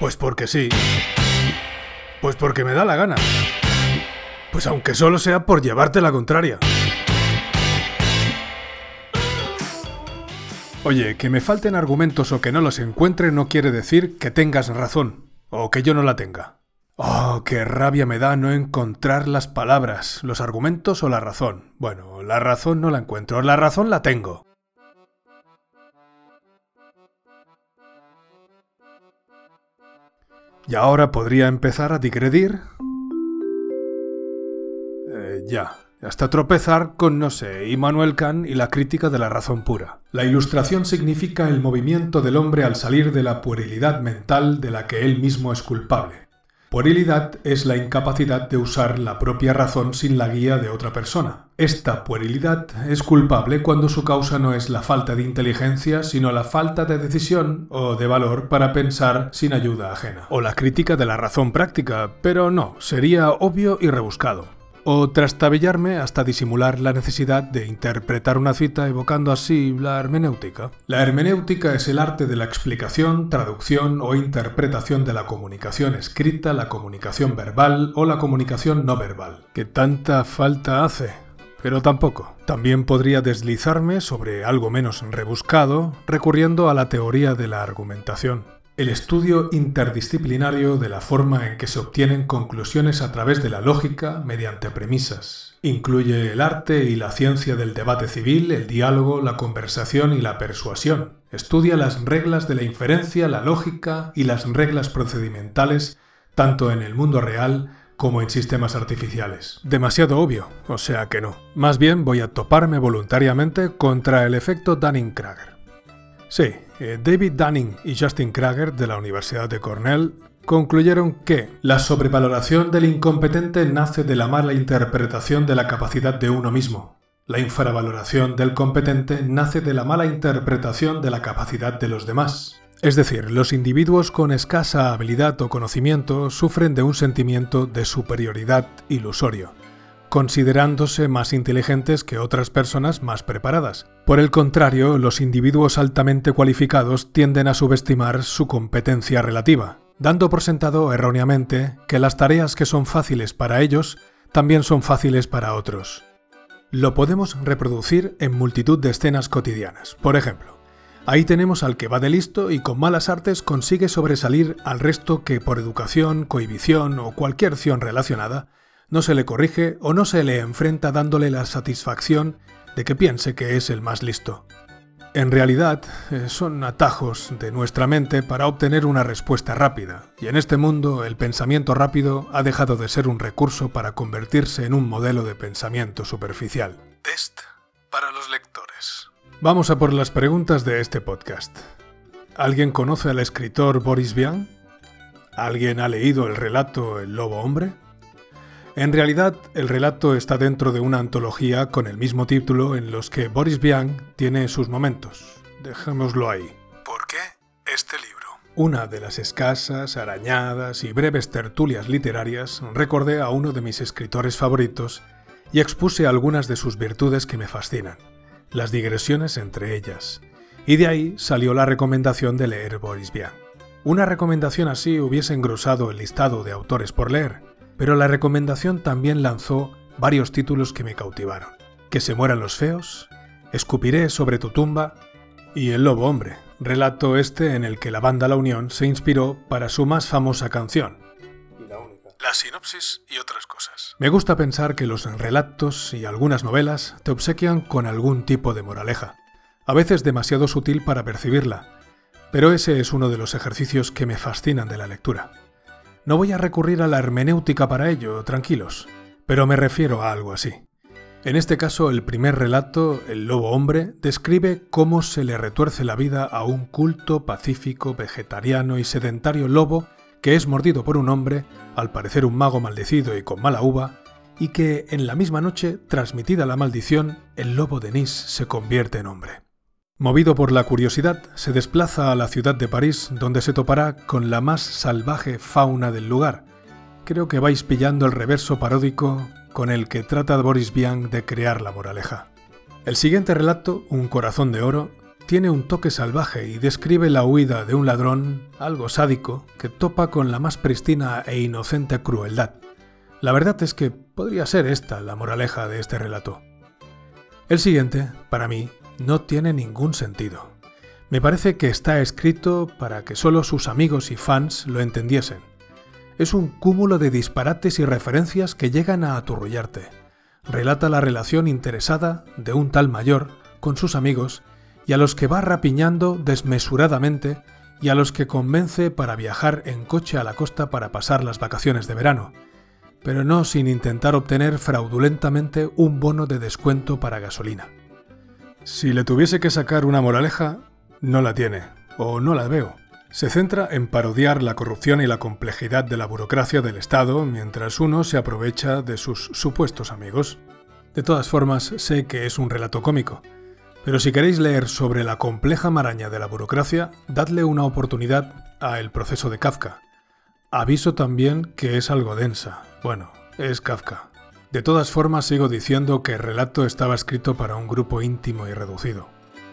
Pues porque sí. Pues porque me da la gana. Pues aunque solo sea por llevarte la contraria. Oye, que me falten argumentos o que no los encuentre no quiere decir que tengas razón, o que yo no la tenga. Oh, qué rabia me da no encontrar las palabras, los argumentos o la razón. Bueno, la razón no la encuentro, la razón la tengo. Y ahora podría empezar a digredir. Eh, ya, hasta tropezar con, no sé, Immanuel Kant y la crítica de la razón pura. La ilustración significa el movimiento del hombre al salir de la puerilidad mental de la que él mismo es culpable. Puerilidad es la incapacidad de usar la propia razón sin la guía de otra persona. Esta puerilidad es culpable cuando su causa no es la falta de inteligencia, sino la falta de decisión o de valor para pensar sin ayuda ajena. O la crítica de la razón práctica, pero no, sería obvio y rebuscado o trastabillarme hasta disimular la necesidad de interpretar una cita evocando así la hermenéutica. La hermenéutica es el arte de la explicación, traducción o interpretación de la comunicación escrita, la comunicación verbal o la comunicación no verbal. Que tanta falta hace. Pero tampoco. También podría deslizarme sobre algo menos rebuscado, recurriendo a la teoría de la argumentación el estudio interdisciplinario de la forma en que se obtienen conclusiones a través de la lógica mediante premisas. Incluye el arte y la ciencia del debate civil, el diálogo, la conversación y la persuasión. Estudia las reglas de la inferencia, la lógica y las reglas procedimentales, tanto en el mundo real como en sistemas artificiales. Demasiado obvio, o sea que no. Más bien voy a toparme voluntariamente contra el efecto Dunning-Kruger. Sí, David Dunning y Justin Krager de la Universidad de Cornell concluyeron que la sobrevaloración del incompetente nace de la mala interpretación de la capacidad de uno mismo. La infravaloración del competente nace de la mala interpretación de la capacidad de los demás. Es decir, los individuos con escasa habilidad o conocimiento sufren de un sentimiento de superioridad ilusorio considerándose más inteligentes que otras personas más preparadas. Por el contrario, los individuos altamente cualificados tienden a subestimar su competencia relativa, dando por sentado erróneamente que las tareas que son fáciles para ellos también son fáciles para otros. Lo podemos reproducir en multitud de escenas cotidianas. Por ejemplo, ahí tenemos al que va de listo y con malas artes consigue sobresalir al resto que por educación, cohibición o cualquier acción relacionada no se le corrige o no se le enfrenta dándole la satisfacción de que piense que es el más listo. En realidad, eh, son atajos de nuestra mente para obtener una respuesta rápida, y en este mundo el pensamiento rápido ha dejado de ser un recurso para convertirse en un modelo de pensamiento superficial. Test para los lectores. Vamos a por las preguntas de este podcast. ¿Alguien conoce al escritor Boris Vian? ¿Alguien ha leído el relato El lobo hombre? En realidad, el relato está dentro de una antología con el mismo título en los que Boris Vian tiene sus momentos. Dejémoslo ahí. ¿Por qué este libro? Una de las escasas, arañadas y breves tertulias literarias recordé a uno de mis escritores favoritos y expuse algunas de sus virtudes que me fascinan, las digresiones entre ellas. Y de ahí salió la recomendación de leer Boris Vian. Una recomendación así hubiese engrosado el listado de autores por leer, pero la recomendación también lanzó varios títulos que me cautivaron. Que se mueran los feos, Escupiré sobre tu tumba y El Lobo Hombre, relato este en el que la banda La Unión se inspiró para su más famosa canción. la sinopsis y otras cosas. Me gusta pensar que los relatos y algunas novelas te obsequian con algún tipo de moraleja, a veces demasiado sutil para percibirla, pero ese es uno de los ejercicios que me fascinan de la lectura. No voy a recurrir a la hermenéutica para ello, tranquilos, pero me refiero a algo así. En este caso, el primer relato, El lobo hombre, describe cómo se le retuerce la vida a un culto, pacífico, vegetariano y sedentario lobo que es mordido por un hombre, al parecer un mago maldecido y con mala uva, y que en la misma noche, transmitida la maldición, el lobo de Nis se convierte en hombre. Movido por la curiosidad, se desplaza a la ciudad de París, donde se topará con la más salvaje fauna del lugar. Creo que vais pillando el reverso paródico con el que trata Boris Vian de crear la moraleja. El siguiente relato, Un corazón de oro, tiene un toque salvaje y describe la huida de un ladrón, algo sádico, que topa con la más pristina e inocente crueldad. La verdad es que podría ser esta la moraleja de este relato. El siguiente, para mí, no tiene ningún sentido. Me parece que está escrito para que solo sus amigos y fans lo entendiesen. Es un cúmulo de disparates y referencias que llegan a aturrullarte. Relata la relación interesada de un tal mayor con sus amigos y a los que va rapiñando desmesuradamente y a los que convence para viajar en coche a la costa para pasar las vacaciones de verano, pero no sin intentar obtener fraudulentamente un bono de descuento para gasolina. Si le tuviese que sacar una moraleja, no la tiene, o no la veo. Se centra en parodiar la corrupción y la complejidad de la burocracia del Estado mientras uno se aprovecha de sus supuestos amigos. De todas formas, sé que es un relato cómico, pero si queréis leer sobre la compleja maraña de la burocracia, dadle una oportunidad a El proceso de Kafka. Aviso también que es algo densa. Bueno, es Kafka. De todas formas, sigo diciendo que el relato estaba escrito para un grupo íntimo y reducido.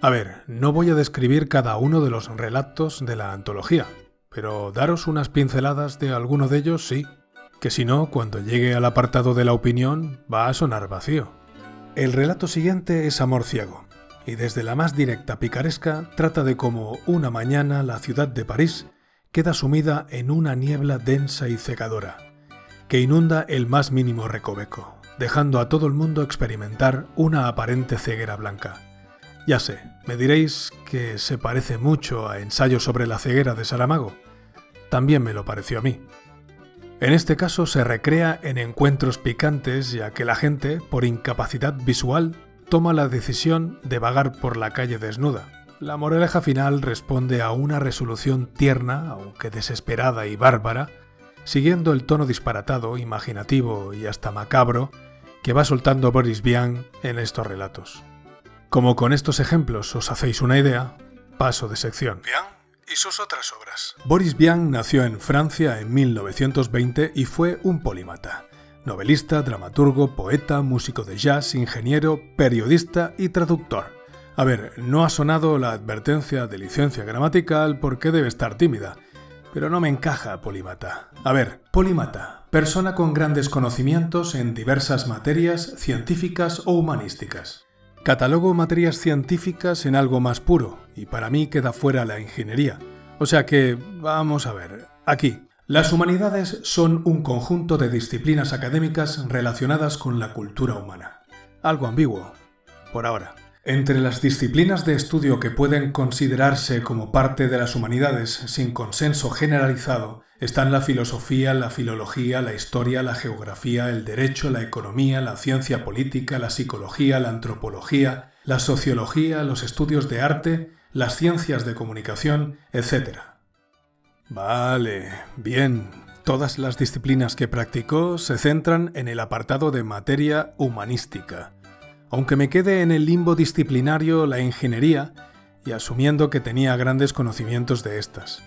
A ver, no voy a describir cada uno de los relatos de la antología, pero daros unas pinceladas de alguno de ellos sí, que si no, cuando llegue al apartado de la opinión, va a sonar vacío. El relato siguiente es Amor Ciego, y desde la más directa picaresca trata de cómo una mañana la ciudad de París queda sumida en una niebla densa y cecadora, que inunda el más mínimo recoveco, dejando a todo el mundo experimentar una aparente ceguera blanca. Ya sé, me diréis que se parece mucho a Ensayo sobre la ceguera de Saramago. También me lo pareció a mí. En este caso se recrea en encuentros picantes ya que la gente, por incapacidad visual, toma la decisión de vagar por la calle desnuda. La moraleja final responde a una resolución tierna, aunque desesperada y bárbara, siguiendo el tono disparatado, imaginativo y hasta macabro que va soltando Boris Vian en estos relatos. Como con estos ejemplos os hacéis una idea, paso de sección. Vian y sus otras obras. Boris Vian nació en Francia en 1920 y fue un polímata. Novelista, dramaturgo, poeta, músico de jazz, ingeniero, periodista y traductor. A ver, no ha sonado la advertencia de licencia gramatical porque debe estar tímida, pero no me encaja polímata. A ver, polímata, persona con grandes conocimientos en diversas materias científicas o humanísticas. Catalogo materias científicas en algo más puro, y para mí queda fuera la ingeniería. O sea que, vamos a ver, aquí. Las humanidades son un conjunto de disciplinas académicas relacionadas con la cultura humana. Algo ambiguo, por ahora. Entre las disciplinas de estudio que pueden considerarse como parte de las humanidades sin consenso generalizado están la filosofía, la filología, la historia, la geografía, el derecho, la economía, la ciencia política, la psicología, la antropología, la sociología, los estudios de arte, las ciencias de comunicación, etc. Vale, bien. Todas las disciplinas que practicó se centran en el apartado de materia humanística aunque me quede en el limbo disciplinario la ingeniería y asumiendo que tenía grandes conocimientos de estas.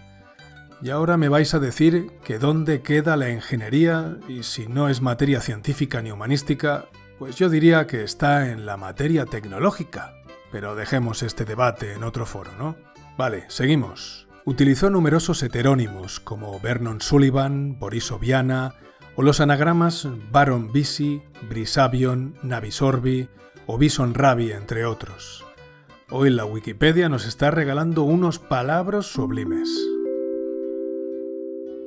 Y ahora me vais a decir que dónde queda la ingeniería y si no es materia científica ni humanística, pues yo diría que está en la materia tecnológica. Pero dejemos este debate en otro foro, ¿no? Vale, seguimos. Utilizó numerosos heterónimos como Vernon Sullivan, Boris Oviana o los anagramas Baron Bisi, Brisavion, Navisorbi, o Bison Rabi, entre otros. Hoy la Wikipedia nos está regalando unos palabras sublimes.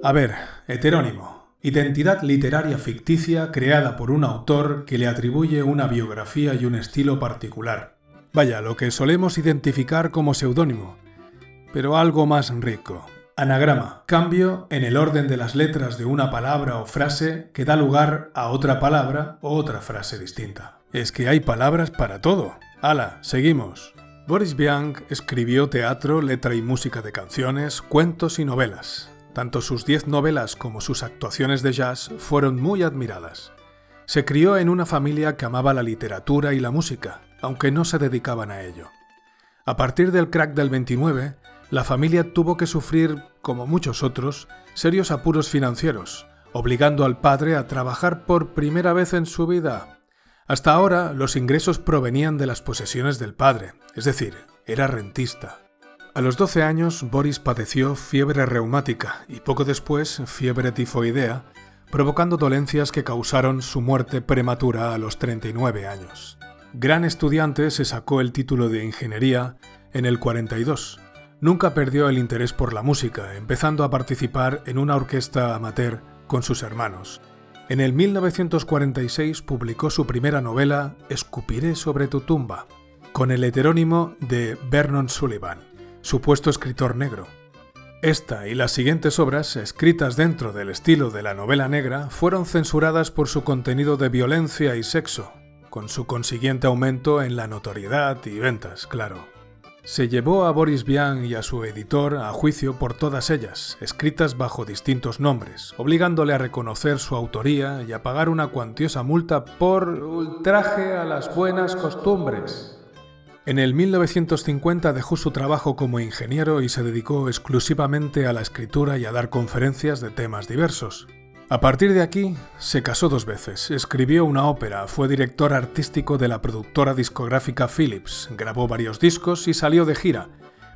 A ver, heterónimo. Identidad literaria ficticia creada por un autor que le atribuye una biografía y un estilo particular. Vaya, lo que solemos identificar como seudónimo, pero algo más rico. Anagrama. Cambio en el orden de las letras de una palabra o frase que da lugar a otra palabra o otra frase distinta. Es que hay palabras para todo. ¡Hala! Seguimos. Boris Vian escribió teatro, letra y música de canciones, cuentos y novelas. Tanto sus diez novelas como sus actuaciones de jazz fueron muy admiradas. Se crió en una familia que amaba la literatura y la música, aunque no se dedicaban a ello. A partir del crack del 29, la familia tuvo que sufrir, como muchos otros, serios apuros financieros, obligando al padre a trabajar por primera vez en su vida hasta ahora los ingresos provenían de las posesiones del padre, es decir, Era rentista. A los 12 años, Boris padeció fiebre reumática y poco después fiebre tifoidea, provocando dolencias que causaron su muerte prematura a los 39 años. Gran estudiante, se sacó el título de ingeniería en el 42. Nunca perdió el interés por la música, empezando a participar en una orquesta amateur con sus hermanos. En el 1946 publicó su primera novela Escupiré sobre tu tumba, con el heterónimo de Vernon Sullivan supuesto escritor negro. Esta y las siguientes obras, escritas dentro del estilo de la novela negra, fueron censuradas por su contenido de violencia y sexo, con su consiguiente aumento en la notoriedad y ventas, claro. Se llevó a Boris Vian y a su editor a juicio por todas ellas, escritas bajo distintos nombres, obligándole a reconocer su autoría y a pagar una cuantiosa multa por ultraje a las buenas costumbres. En el 1950 dejó su trabajo como ingeniero y se dedicó exclusivamente a la escritura y a dar conferencias de temas diversos. A partir de aquí, se casó dos veces, escribió una ópera, fue director artístico de la productora discográfica Philips, grabó varios discos y salió de gira.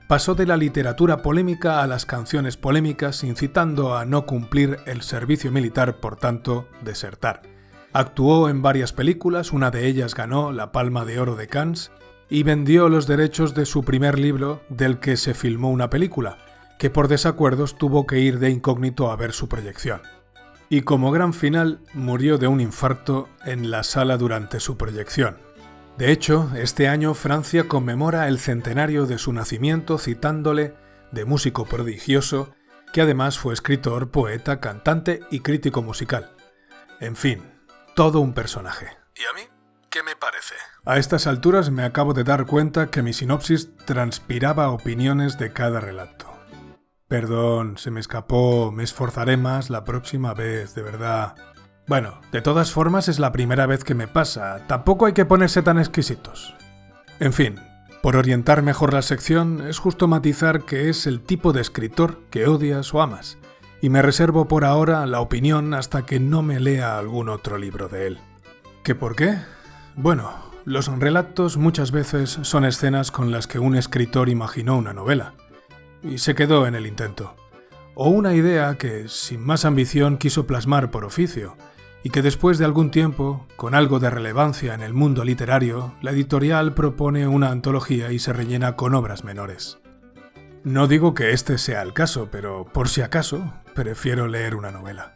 Pasó de la literatura polémica a las canciones polémicas, incitando a no cumplir el servicio militar, por tanto, desertar. Actuó en varias películas, una de ellas ganó la Palma de Oro de Cannes, y vendió los derechos de su primer libro del que se filmó una película, que por desacuerdos tuvo que ir de incógnito a ver su proyección. Y como gran final murió de un infarto en la sala durante su proyección. De hecho, este año Francia conmemora el centenario de su nacimiento citándole de músico prodigioso, que además fue escritor, poeta, cantante y crítico musical. En fin, todo un personaje. ¿Y a mí? ¿Qué me parece? A estas alturas me acabo de dar cuenta que mi sinopsis transpiraba opiniones de cada relato. Perdón, se me escapó, me esforzaré más la próxima vez, de verdad. Bueno, de todas formas es la primera vez que me pasa, tampoco hay que ponerse tan exquisitos. En fin, por orientar mejor la sección, es justo matizar que es el tipo de escritor que odias o amas, y me reservo por ahora la opinión hasta que no me lea algún otro libro de él. ¿Qué por qué? Bueno, los relatos muchas veces son escenas con las que un escritor imaginó una novela, y se quedó en el intento. O una idea que, sin más ambición, quiso plasmar por oficio, y que después de algún tiempo, con algo de relevancia en el mundo literario, la editorial propone una antología y se rellena con obras menores. No digo que este sea el caso, pero por si acaso, prefiero leer una novela.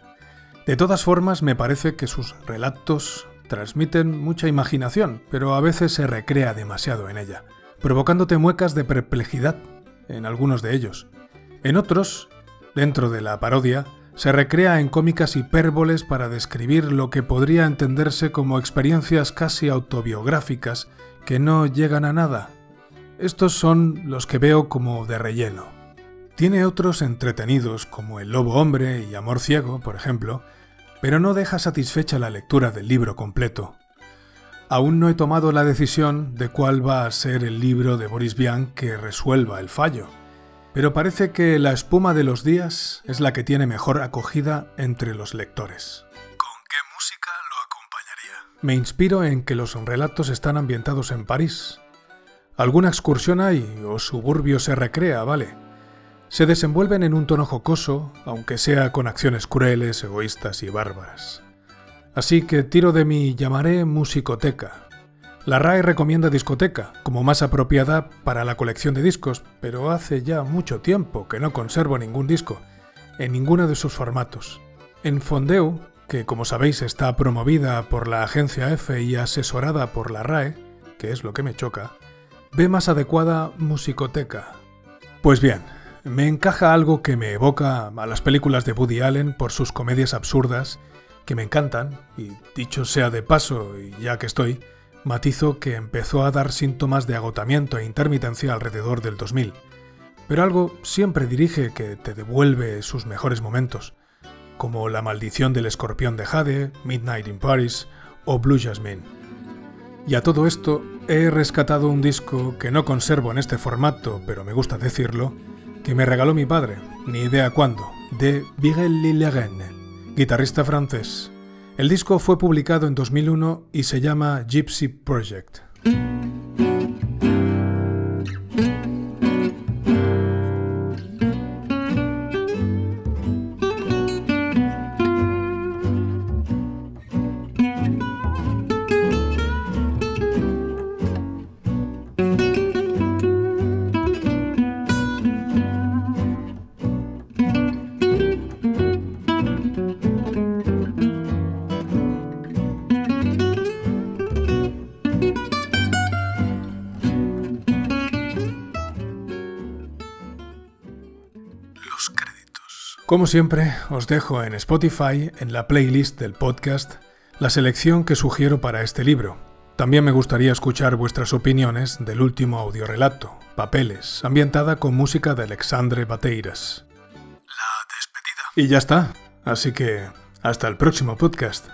De todas formas, me parece que sus relatos transmiten mucha imaginación, pero a veces se recrea demasiado en ella, provocándote muecas de perplejidad en algunos de ellos. En otros, dentro de la parodia, se recrea en cómicas hipérboles para describir lo que podría entenderse como experiencias casi autobiográficas que no llegan a nada. Estos son los que veo como de relleno. Tiene otros entretenidos como El Lobo Hombre y Amor Ciego, por ejemplo, pero no deja satisfecha la lectura del libro completo. Aún no he tomado la decisión de cuál va a ser el libro de Boris Vian que resuelva el fallo, pero parece que La espuma de los días es la que tiene mejor acogida entre los lectores. ¿Con qué música lo acompañaría? Me inspiro en que los relatos están ambientados en París. Alguna excursión hay o suburbio se recrea, vale se desenvuelven en un tono jocoso, aunque sea con acciones crueles, egoístas y bárbaras. Así que tiro de mi llamaré musicoteca. La RAE recomienda discoteca como más apropiada para la colección de discos, pero hace ya mucho tiempo que no conservo ningún disco, en ninguno de sus formatos. En Fondeu, que como sabéis está promovida por la agencia F y asesorada por la RAE, que es lo que me choca, ve más adecuada musicoteca. Pues bien, me encaja algo que me evoca a las películas de Woody Allen por sus comedias absurdas, que me encantan, y dicho sea de paso, y ya que estoy, matizo que empezó a dar síntomas de agotamiento e intermitencia alrededor del 2000. Pero algo siempre dirige que te devuelve sus mejores momentos, como La maldición del escorpión de Jade, Midnight in Paris o Blue Jasmine. Y a todo esto he rescatado un disco que no conservo en este formato, pero me gusta decirlo, que me regaló mi padre, ni idea cuándo, de Miguel Lillegren, guitarrista francés. El disco fue publicado en 2001 y se llama Gypsy Project. Como siempre, os dejo en Spotify, en la playlist del podcast, la selección que sugiero para este libro. También me gustaría escuchar vuestras opiniones del último audiorelato, Papeles, ambientada con música de Alexandre Bateiras. La despedida. Y ya está, así que hasta el próximo podcast.